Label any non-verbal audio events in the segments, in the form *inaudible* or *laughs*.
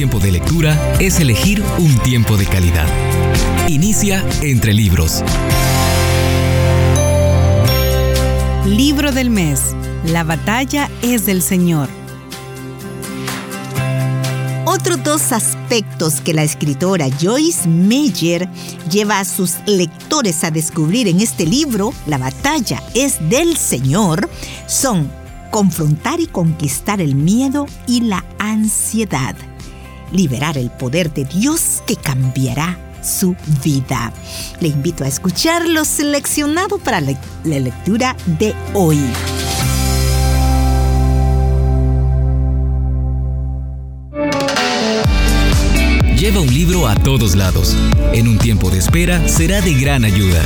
tiempo de lectura es elegir un tiempo de calidad. Inicia entre libros. Libro del mes. La batalla es del Señor. Otros dos aspectos que la escritora Joyce Meyer lleva a sus lectores a descubrir en este libro, La batalla es del Señor, son confrontar y conquistar el miedo y la ansiedad, liberar el poder de Dios que cambiará su vida. Le invito a escuchar lo seleccionado para la, lectura de hoy. Lleva un libro a todos lados. En un tiempo de espera será de gran ayuda.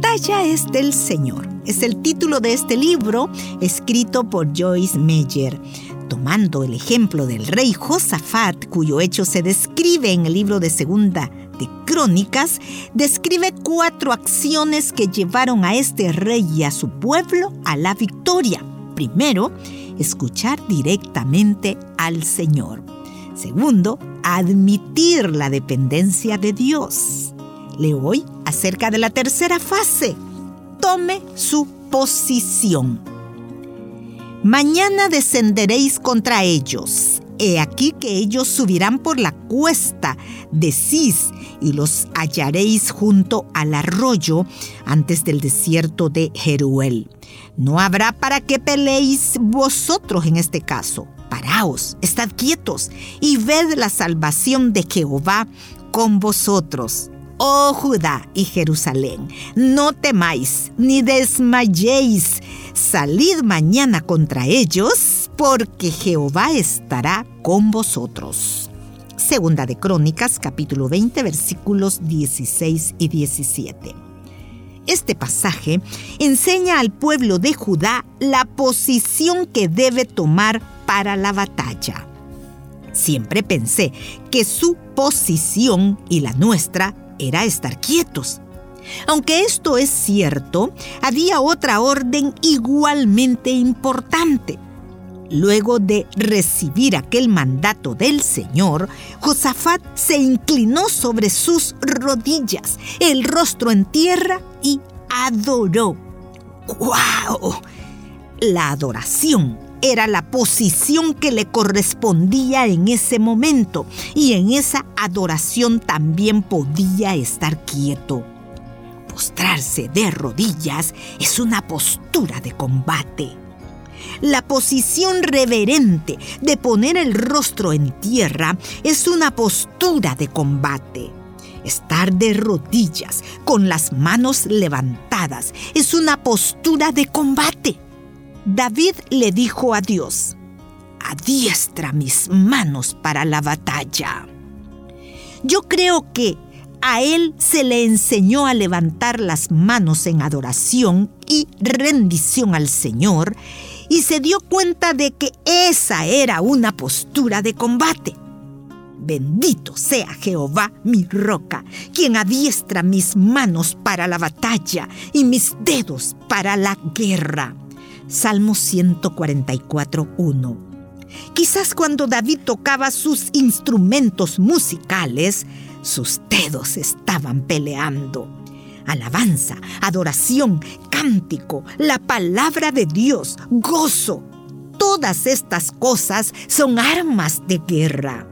Batalla es del Señor. Es el título de este libro escrito por Joyce Meyer. Tomando el ejemplo del rey Josafat, cuyo hecho se describe en el libro de Segunda de Crónicas, describe cuatro acciones que llevaron a este rey y a su pueblo a la victoria. Primero, escuchar directamente al Señor. Segundo, admitir la dependencia de Dios. Leo hoy acerca de la tercera fase. Tome su posición. Mañana descenderéis contra ellos. He aquí que ellos subirán por la cuesta de Cis y los hallaréis junto al arroyo antes del desierto de Jeruel. No habrá para qué peleéis vosotros en este caso. Paraos, estad quietos y ved la salvación de Jehová con vosotros oh Judá y Jerusalén, no temáis ni desmayéis, salid mañana contra ellos, porque Jehová estará con vosotros. Segunda de Crónicas, capítulo 20, versículos 16 y 17. Este pasaje enseña al pueblo de Judá la posición que debe tomar para la batalla. Siempre pensé que su posición y la nuestra era estar quietos. Aunque esto es cierto, había otra orden igualmente importante. Luego de recibir aquel mandato del Señor, Josafat se inclinó sobre sus rodillas, el rostro en tierra y adoró. ¡Guau! La adoración era la posición que le correspondía en ese momento y en esa adoración también podía estar quieto. Postrarse de rodillas es una postura de combate. La posición reverente de poner el rostro en tierra es una postura de combate. Estar de rodillas con las manos levantadas es una postura de combate. David le dijo a Dios, adiestra mis manos para la batalla. Yo creo que a él se le enseñó a levantar las manos en adoración y rendición al Señor y se dio cuenta de que esa era una postura de combate. Bendito sea Jehová mi roca, quien adiestra mis manos para la batalla y mis dedos para la guerra. Salmo 144.1. Quizás cuando David tocaba sus instrumentos musicales, sus dedos estaban peleando. Alabanza, adoración, cántico, la palabra de Dios, gozo. Todas estas cosas son armas de guerra.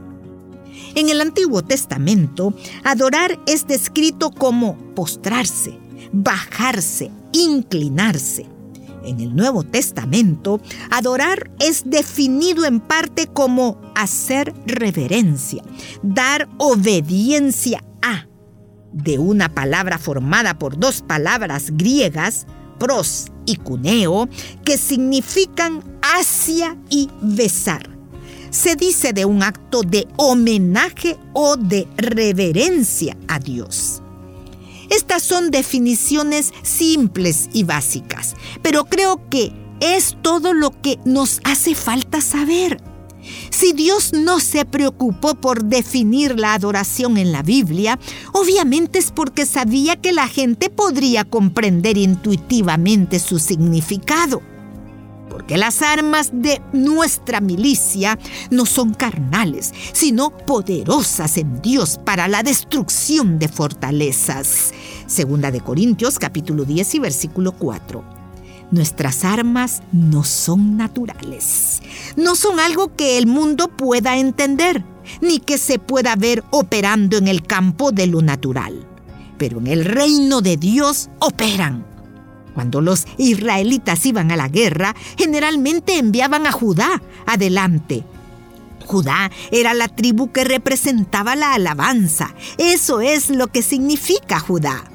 En el Antiguo Testamento, adorar es descrito como postrarse, bajarse, inclinarse. En el Nuevo Testamento, adorar es definido en parte como hacer reverencia, dar obediencia a, de una palabra formada por dos palabras griegas, pros y cuneo, que significan hacia y besar. Se dice de un acto de homenaje o de reverencia a Dios. Estas son definiciones simples y básicas, pero creo que es todo lo que nos hace falta saber. Si Dios no se preocupó por definir la adoración en la Biblia, obviamente es porque sabía que la gente podría comprender intuitivamente su significado. Porque las armas de nuestra milicia no son carnales, sino poderosas en Dios para la destrucción de fortalezas. Segunda de Corintios capítulo 10 y versículo 4. Nuestras armas no son naturales, no son algo que el mundo pueda entender, ni que se pueda ver operando en el campo de lo natural. Pero en el reino de Dios operan cuando los israelitas iban a la guerra, generalmente enviaban a Judá adelante. Judá era la tribu que representaba la alabanza. Eso es lo que significa Judá.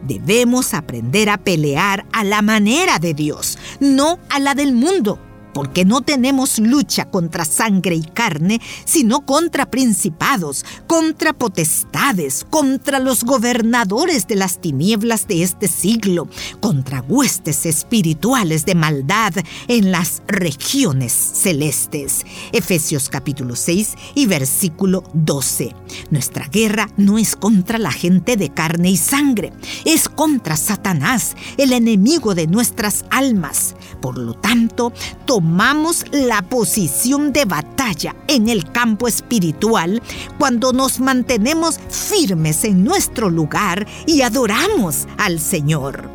Debemos aprender a pelear a la manera de Dios, no a la del mundo porque no tenemos lucha contra sangre y carne, sino contra principados, contra potestades, contra los gobernadores de las tinieblas de este siglo, contra huestes espirituales de maldad en las regiones celestes. Efesios capítulo 6 y versículo 12. Nuestra guerra no es contra la gente de carne y sangre, es contra Satanás, el enemigo de nuestras almas. Por lo tanto, tomamos la posición de batalla en el campo espiritual cuando nos mantenemos firmes en nuestro lugar y adoramos al Señor.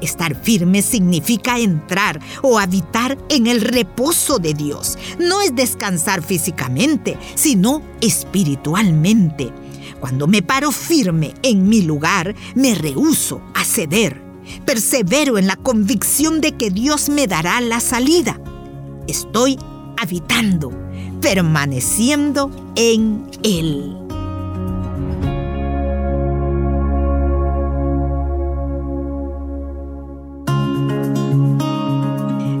Estar firme significa entrar o habitar en el reposo de Dios. No es descansar físicamente, sino espiritualmente. Cuando me paro firme en mi lugar, me rehuso a ceder Persevero en la convicción de que Dios me dará la salida. Estoy habitando, permaneciendo en Él.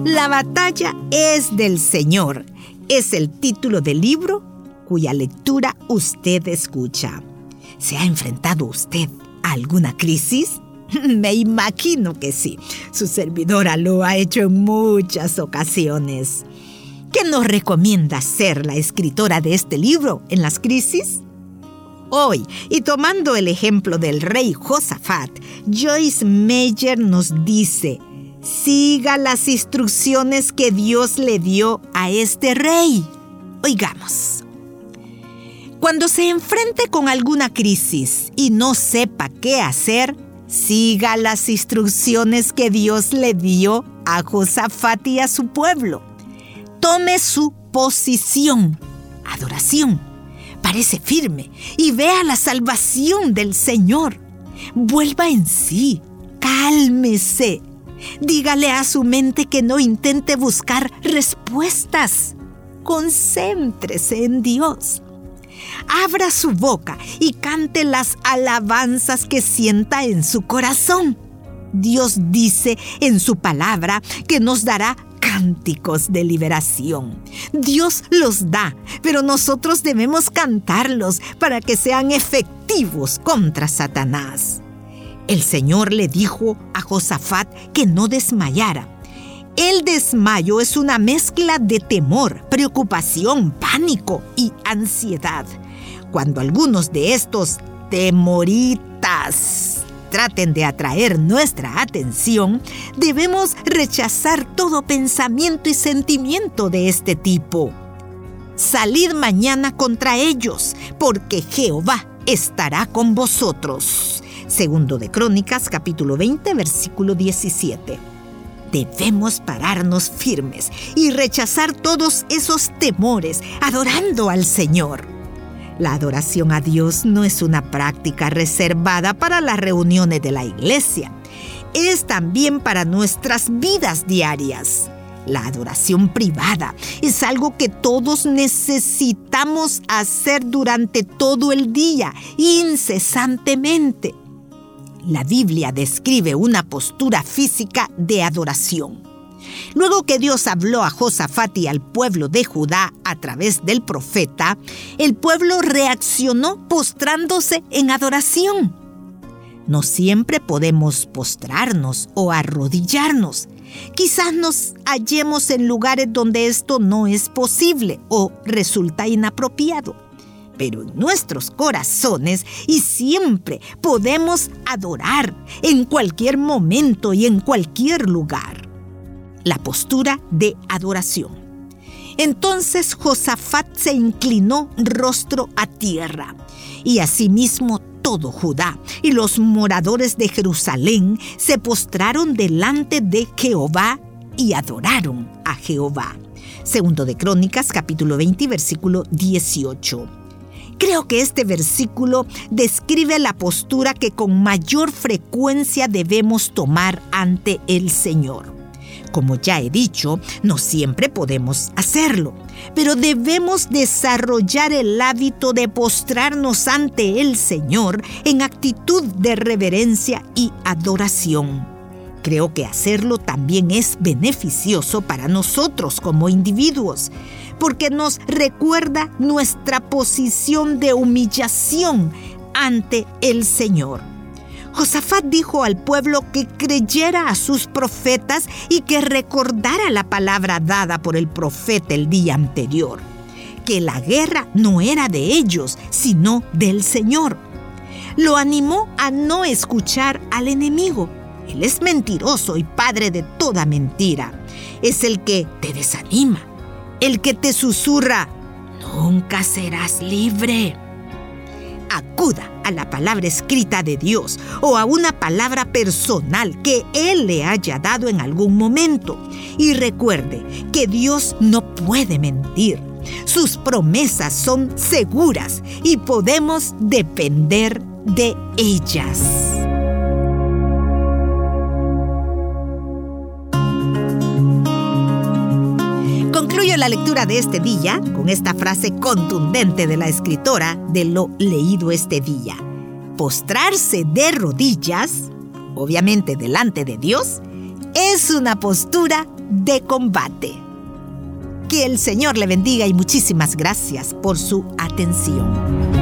La batalla es del Señor. Es el título del libro cuya lectura usted escucha. ¿Se ha enfrentado usted a alguna crisis? *laughs* Me imagino que sí. Su servidora lo ha hecho en muchas ocasiones. ¿Qué nos recomienda ser la escritora de este libro en las crisis? Hoy, y tomando el ejemplo del rey Josafat, Joyce Meyer nos dice, siga las instrucciones que Dios le dio a este rey. Oigamos. Cuando se enfrente con alguna crisis y no sepa qué hacer, siga las instrucciones que Dios le dio a Josafat y a su pueblo. Tome su posición, adoración. Parece firme y vea la salvación del Señor. Vuelva en sí, cálmese. Dígale a su mente que no intente buscar respuestas. Concéntrese en Dios abra su boca y cante las alabanzas que sienta en su corazón. Dios dice en su palabra que nos dará cánticos de liberación. Dios los da, pero nosotros debemos cantarlos para que sean efectivos contra Satanás. El Señor le dijo a Josafat que no desmayara el desmayo es una mezcla de temor, preocupación, pánico y ansiedad. Cuando algunos de estos temoritas traten de atraer nuestra atención, debemos rechazar todo pensamiento y sentimiento de este tipo. Salid mañana contra ellos, porque Jehová estará con vosotros. Segundo de Crónicas, capítulo 20, versículo 17 debemos pararnos firmes y rechazar todos esos temores, adorando al Señor. La adoración a Dios no es una práctica reservada para las reuniones de la iglesia, es también para nuestras vidas diarias. La adoración privada es algo que todos necesitamos hacer durante todo el día, incesantemente la Biblia describe una postura física de adoración. Luego que Dios habló a Josafat y al pueblo de Judá a través del profeta, el pueblo reaccionó postrándose en adoración. No siempre podemos postrarnos o arrodillarnos. Quizás nos hallemos en lugares donde esto no es posible o resulta inapropiado pero en nuestros corazones y siempre podemos adorar en cualquier momento y en cualquier lugar. la postura de adoración. Entonces Josafat se inclinó rostro a tierra, y asimismo todo Judá y los moradores de Jerusalén se postraron delante de Jehová y adoraron a Jehová. Segundo de Crónicas, capítulo 20, versículo 18. Creo que este versículo describe la postura que con mayor frecuencia debemos tomar ante el Señor. Como ya he dicho, no siempre podemos hacerlo, pero debemos desarrollar el hábito de postrarnos ante el Señor en actitud de reverencia y adoración. Creo que hacerlo también es beneficioso para nosotros como individuos, porque nos recuerda nuestra posición de humillación ante el Señor. Josafat dijo al pueblo que creyera a sus profetas y que recordara la palabra dada por el profeta el día anterior, que la guerra no era de ellos, sino del Señor. Lo animó a no escuchar al enemigo. Él es mentiroso y padre de toda mentira. Es el que te desanima, el que te susurra, nunca serás libre acuda a la palabra escrita de Dios o a una palabra personal que Él le haya dado en algún momento. Y recuerde que Dios no puede mentir. Sus promesas son seguras y podemos depender de ellas. La lectura de este día con esta frase contundente de la escritora de lo leído este día. Postrarse de rodillas, obviamente delante de Dios, es una postura de combate. Que el Señor le bendiga y muchísimas gracias por su atención.